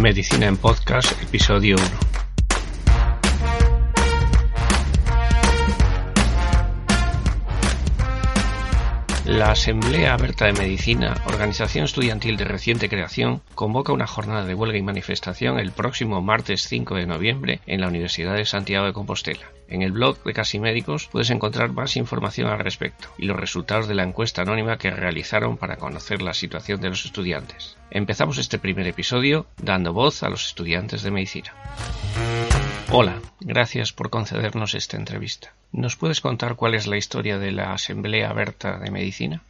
Medicina en Podcast, episodio 1. La Asamblea Abierta de Medicina, organización estudiantil de reciente creación, convoca una jornada de huelga y manifestación el próximo martes 5 de noviembre en la Universidad de Santiago de Compostela. En el blog de Casi Médicos puedes encontrar más información al respecto y los resultados de la encuesta anónima que realizaron para conocer la situación de los estudiantes. Empezamos este primer episodio dando voz a los estudiantes de medicina. Hola, gracias por concedernos esta entrevista. ¿Nos puedes contar cuál es la historia de la Asamblea Berta de Medicina?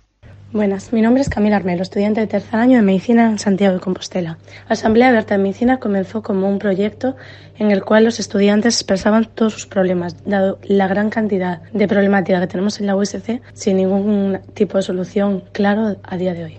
Buenas, mi nombre es Camila Armelo, estudiante de tercer año de Medicina en Santiago de Compostela. La Asamblea Abierta de Medicina comenzó como un proyecto en el cual los estudiantes expresaban todos sus problemas, dado la gran cantidad de problemática que tenemos en la USC sin ningún tipo de solución claro a día de hoy.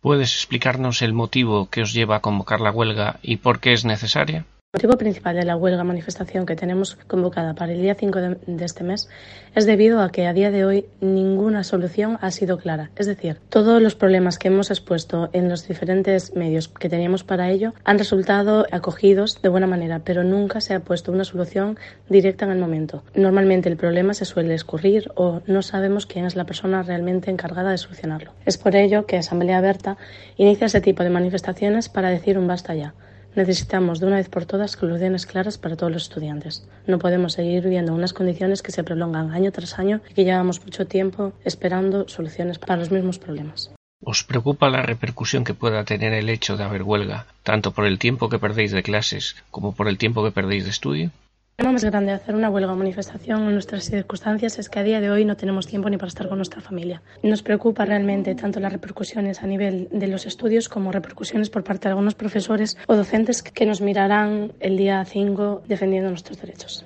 ¿Puedes explicarnos el motivo que os lleva a convocar la huelga y por qué es necesaria? El motivo principal de la huelga manifestación que tenemos convocada para el día 5 de, este mes es debido a que a día de hoy ninguna solución ha sido clara. Es decir, todos los problemas que hemos expuesto en los diferentes medios que teníamos para ello han resultado acogidos de buena manera, pero nunca se ha puesto una solución directa en el momento. Normalmente el problema se suele escurrir o no sabemos quién es la persona realmente encargada de solucionarlo. Es por ello que Asamblea Abierta inicia ese tipo de manifestaciones para decir un basta ya. Necesitamos de una vez por todas soluciones claras para todos los estudiantes. No podemos seguir viviendo unas condiciones que se prolongan año tras año y que llevamos mucho tiempo esperando soluciones para los mismos problemas. ¿Os preocupa la repercusión que pueda tener el hecho de haber huelga, tanto por el tiempo que perdéis de clases como por el tiempo que perdéis de estudio? El problema más grande de hacer una huelga o manifestación en nuestras circunstancias es que a día de hoy no tenemos tiempo ni para estar con nuestra familia. Nos preocupa realmente tanto las repercusiones a nivel de los estudios como repercusiones por parte de algunos profesores o docentes que nos mirarán el día 5 defendiendo nuestros derechos.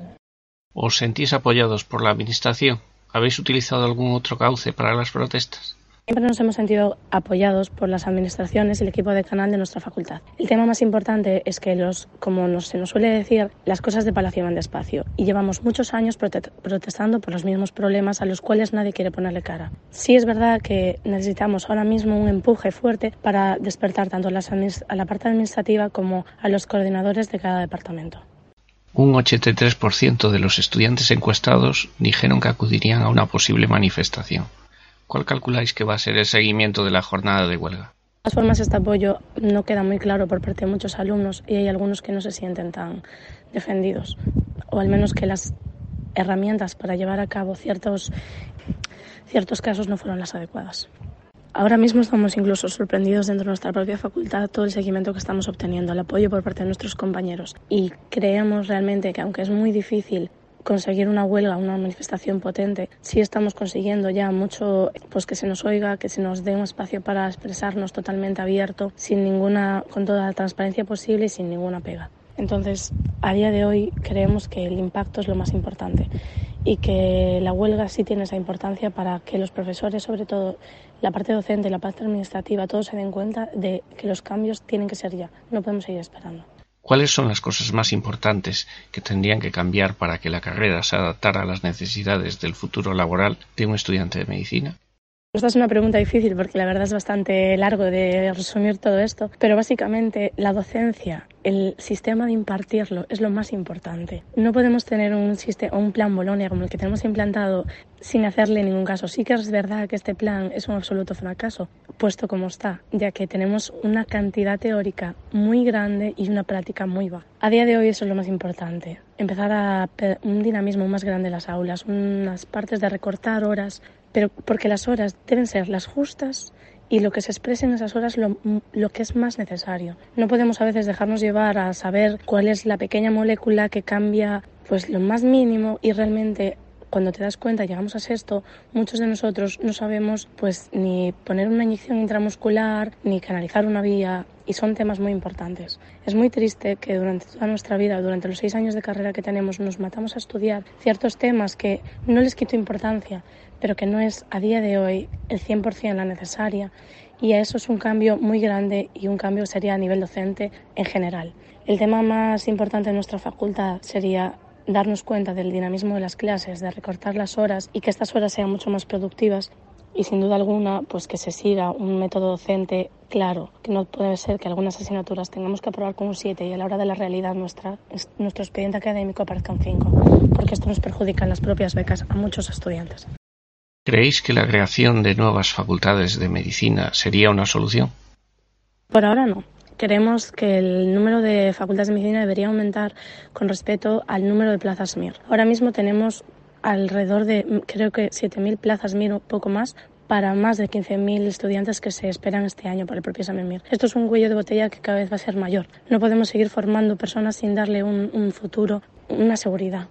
¿Os sentís apoyados por la Administración? ¿Habéis utilizado algún otro cauce para las protestas? Siempre nos hemos sentido apoyados por las administraciones y el equipo de canal de nuestra facultad. El tema más importante es que, los, como se nos suele decir, las cosas de Palacio van despacio y llevamos muchos años protestando por los mismos problemas a los cuales nadie quiere ponerle cara. Sí es verdad que necesitamos ahora mismo un empuje fuerte para despertar tanto a la parte administrativa como a los coordinadores de cada departamento. Un 83% de los estudiantes encuestados dijeron que acudirían a una posible manifestación. ¿Cuál calculáis que va a ser el seguimiento de la jornada de huelga? De todas formas, este apoyo no queda muy claro por parte de muchos alumnos y hay algunos que no se sienten tan defendidos, o al menos que las herramientas para llevar a cabo ciertos, ciertos casos no fueron las adecuadas. Ahora mismo estamos incluso sorprendidos dentro de nuestra propia facultad todo el seguimiento que estamos obteniendo, el apoyo por parte de nuestros compañeros y creemos realmente que aunque es muy difícil conseguir una huelga, una manifestación potente, sí estamos consiguiendo ya mucho pues que se nos oiga, que se nos dé un espacio para expresarnos totalmente abierto, sin ninguna, con toda la transparencia posible y sin ninguna pega. Entonces, a día de hoy creemos que el impacto es lo más importante y que la huelga sí tiene esa importancia para que los profesores, sobre todo la parte docente, la parte administrativa, todos se den cuenta de que los cambios tienen que ser ya, no podemos seguir esperando. ¿Cuáles son las cosas más importantes que tendrían que cambiar para que la carrera se adaptara a las necesidades del futuro laboral de un estudiante de medicina? Esta es una pregunta difícil porque la verdad es bastante largo de resumir todo esto, pero básicamente la docencia, el sistema de impartirlo es lo más importante. No podemos tener un, sistema, un plan Bolonia como el que tenemos implantado sin hacerle ningún caso. Sí que es verdad que este plan es un absoluto fracaso, puesto como está, ya que tenemos una cantidad teórica muy grande y una práctica muy baja. A día de hoy eso es lo más importante, empezar a un dinamismo más grande en las aulas, unas partes de recortar horas, pero porque las horas deben ser las justas y lo que se exprese en esas horas lo, lo, que es más necesario. No podemos a veces dejarnos llevar a saber cuál es la pequeña molécula que cambia pues lo más mínimo y realmente cuando te das cuenta, llegamos a sexto, muchos de nosotros no sabemos pues ni poner una inyección intramuscular, ni canalizar una vía, y son temas muy importantes. Es muy triste que durante toda nuestra vida, durante los seis años de carrera que tenemos, nos matamos a estudiar ciertos temas que no les quito importancia, pero que no es a día de hoy el 100% la necesaria y eso es un cambio muy grande y un cambio sería a nivel docente en general. El tema más importante de nuestra facultad sería darnos cuenta del dinamismo de las clases, de recortar las horas y que estas horas sean mucho más productivas y sin duda alguna pues que se siga un método docente claro, que no puede ser que algunas asignaturas tengamos que aprobar con un 7 y a la hora de la realidad nuestra, nuestro expediente académico aparezca un 5, porque esto nos perjudica en las propias becas a muchos estudiantes. ¿Creéis que la creación de nuevas facultades de medicina sería una solución? Por ahora no. Creemos que el número de facultades de medicina debería aumentar con respecto al número de plazas MIR. Ahora mismo tenemos alrededor de, creo que 7.000 plazas MIR, un poco más, para más de 15.000 estudiantes que se esperan este año para el propio examen MIR. Esto es un cuello de botella que cada vez va a ser mayor. No podemos seguir formando personas sin darle un, futuro, una seguridad.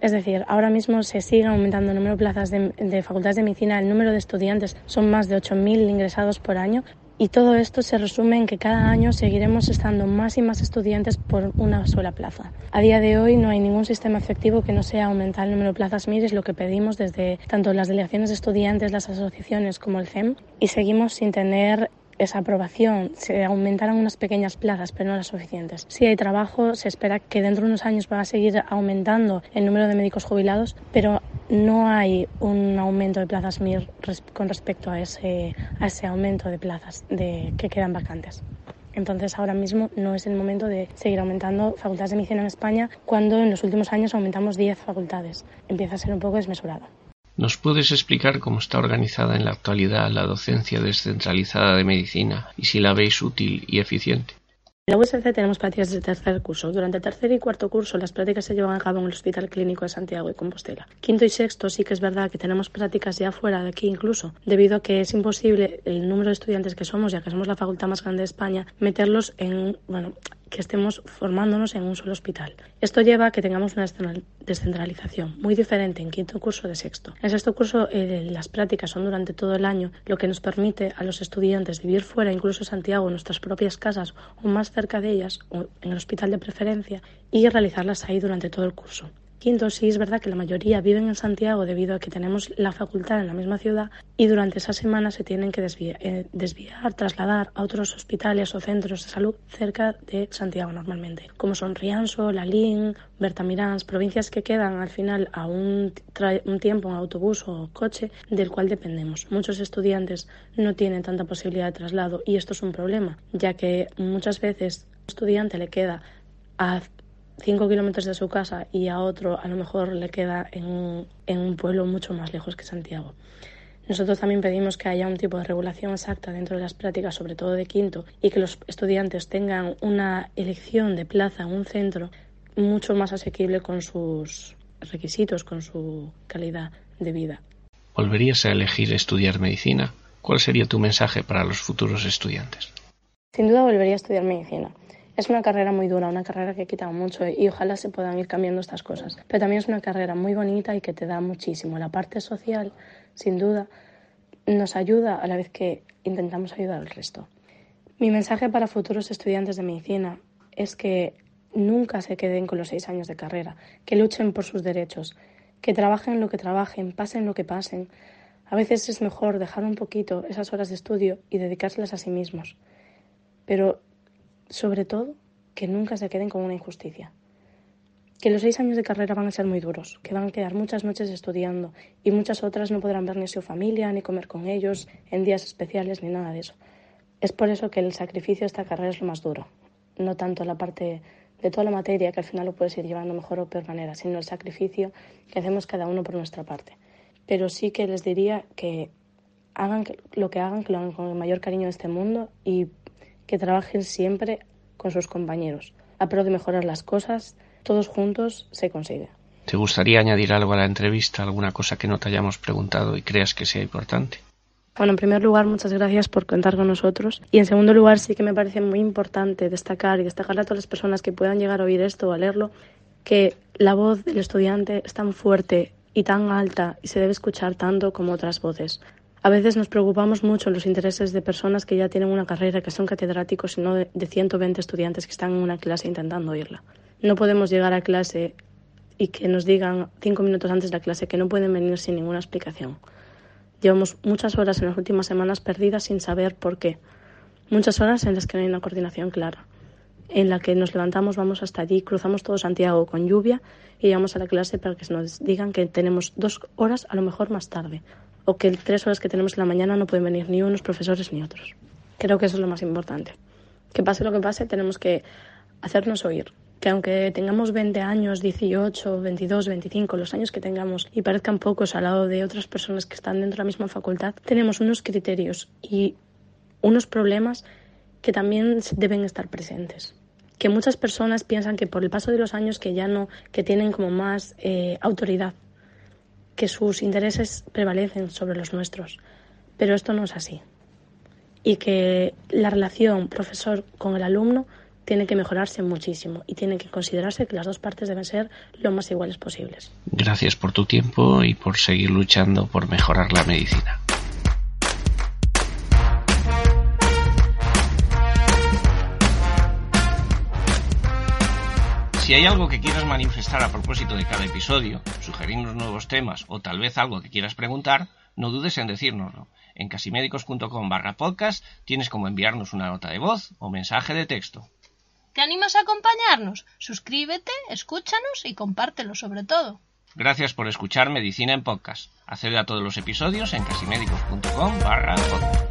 Es decir, ahora mismo se sigue aumentando el número de plazas de, de facultades de medicina, el número de estudiantes son más de 8.000 ingresados por año, y todo esto se resume en que cada año seguiremos estando más y más estudiantes por una sola plaza. A día de hoy no hay ningún sistema efectivo que no sea aumentar el número de plazas MIR, es lo que pedimos desde tanto las delegaciones de estudiantes, las asociaciones como el CEM, y seguimos sin tener esa aprobación, se aumentarán unas pequeñas plazas, pero no las suficientes. Si hay trabajo, se espera que dentro de unos años va a seguir aumentando el número de médicos jubilados, pero no hay un aumento de plazas MIR con respecto a ese, a ese aumento de plazas de, que quedan vacantes. Entonces ahora mismo no es el momento de seguir aumentando facultades de medicina en España cuando en los últimos años aumentamos 10 facultades. Empieza a ser un poco desmesurado. ¿Nos puedes explicar cómo está organizada en la actualidad la docencia descentralizada de medicina y si la veis útil y eficiente? En la USC tenemos prácticas de tercer curso. Durante el tercer y cuarto curso las prácticas se llevan a cabo en el Hospital Clínico de Santiago y Compostela. Quinto y sexto sí que es verdad que tenemos prácticas ya fuera de aquí incluso, debido a que es imposible el número de estudiantes que somos, ya que somos la facultad más grande de España, meterlos en, bueno, que estemos formándonos en un solo hospital. Esto lleva a que tengamos una descentralización muy diferente en quinto curso de sexto. En sexto curso eh, las prácticas son durante todo el año, lo que nos permite a los estudiantes vivir fuera, incluso Santiago, en nuestras propias casas o más cerca de ellas, o en el hospital de preferencia, y realizarlas ahí durante todo el curso. Quinto, sí es verdad que la mayoría viven en Santiago debido a que tenemos la facultad en la misma ciudad y durante esa semana se tienen que desviar, eh, desviar, trasladar a otros hospitales o centros de salud cerca de Santiago normalmente, como son Rianso, Lalín, Bertamiráns, provincias que quedan al final a un, tiempo en autobús o coche del cual dependemos. Muchos estudiantes no tienen tanta posibilidad de traslado y esto es un problema, ya que muchas veces un estudiante le queda a 5 kilómetros de su casa y a otro a lo mejor le queda en un, en un pueblo mucho más lejos que Santiago. Nosotros también pedimos que haya un tipo de regulación exacta dentro de las prácticas, sobre todo de quinto, y que los estudiantes tengan una elección de plaza en un centro mucho más asequible con sus requisitos, con su calidad de vida. ¿Volverías a elegir estudiar medicina? ¿Cuál sería tu mensaje para los futuros estudiantes? Sin duda volvería a estudiar medicina. Es una carrera muy dura, una carrera que quita mucho y ojalá se puedan ir cambiando estas cosas. Pero también es una carrera muy bonita y que te da muchísimo. La parte social, sin duda, nos ayuda a la vez que intentamos ayudar al resto. Mi mensaje para futuros estudiantes de medicina es que nunca se queden con los seis años de carrera, que luchen por sus derechos, que trabajen lo que trabajen, pasen lo que pasen. A veces es mejor dejar un poquito esas horas de estudio y dedicárselas a sí mismos. Pero sobre todo, que nunca se queden con una injusticia. Que los seis años de carrera van a ser muy duros, que van a quedar muchas noches estudiando y muchas otras no podrán ver ni su familia, ni comer con ellos en días especiales, ni nada de eso. Es por eso que el sacrificio de esta carrera es lo más duro, no tanto la parte de toda la materia, que al final lo puedes ir llevando mejor o peor manera, sino el sacrificio que hacemos cada uno por nuestra parte. Pero sí que les diría que hagan lo que hagan, que lo hagan con el mayor cariño de este mundo y que trabajen siempre con sus compañeros. A pro de mejorar las cosas, todos juntos se consigue. ¿Te gustaría añadir algo a la entrevista, alguna cosa que no te hayamos preguntado y creas que sea importante? Bueno, en primer lugar, muchas gracias por contar con nosotros. Y en segundo lugar, sí que me parece muy importante destacar y destacar a todas las personas que puedan llegar a oír esto o a leerlo, que la voz del estudiante es tan fuerte y tan alta y se debe escuchar tanto como otras voces. A veces nos preocupamos mucho los intereses de personas que ya tienen una carrera, que son catedráticos y no de, 120 estudiantes que están en una clase intentando oírla. No podemos llegar a clase y que nos digan cinco minutos antes de la clase que no pueden venir sin ninguna explicación. Llevamos muchas horas en las últimas semanas perdidas sin saber por qué. Muchas horas en las que no hay una coordinación clara. En la que nos levantamos, vamos hasta allí, cruzamos todo Santiago con lluvia y llegamos a la clase para que nos digan que tenemos dos horas a lo mejor más tarde o que tres horas que tenemos en la mañana no pueden venir ni unos profesores ni otros. Creo que eso es lo más importante. Que pase lo que pase, tenemos que hacernos oír. Que aunque tengamos 20 años, 18, 22, 25, los años que tengamos y parezcan pocos al lado de otras personas que están dentro de la misma facultad, tenemos unos criterios y unos problemas que también deben estar presentes que muchas personas piensan que por el paso de los años que ya no, que tienen como más eh, autoridad, que sus intereses prevalecen sobre los nuestros. Pero esto no es así. Y que la relación profesor con el alumno tiene que mejorarse muchísimo y tiene que considerarse que las dos partes deben ser lo más iguales posibles. Gracias por tu tiempo y por seguir luchando por mejorar la medicina. Si hay algo que quieras manifestar a propósito de cada episodio, sugerirnos nuevos temas o tal vez algo que quieras preguntar, no dudes en decírnoslo. En casimédicos.com barra podcast tienes como enviarnos una nota de voz o mensaje de texto. ¿Te animas a acompañarnos? Suscríbete, escúchanos y compártelo sobre todo. Gracias por escuchar Medicina en Podcast. Accede a todos los episodios en casimédicos.com barra podcast.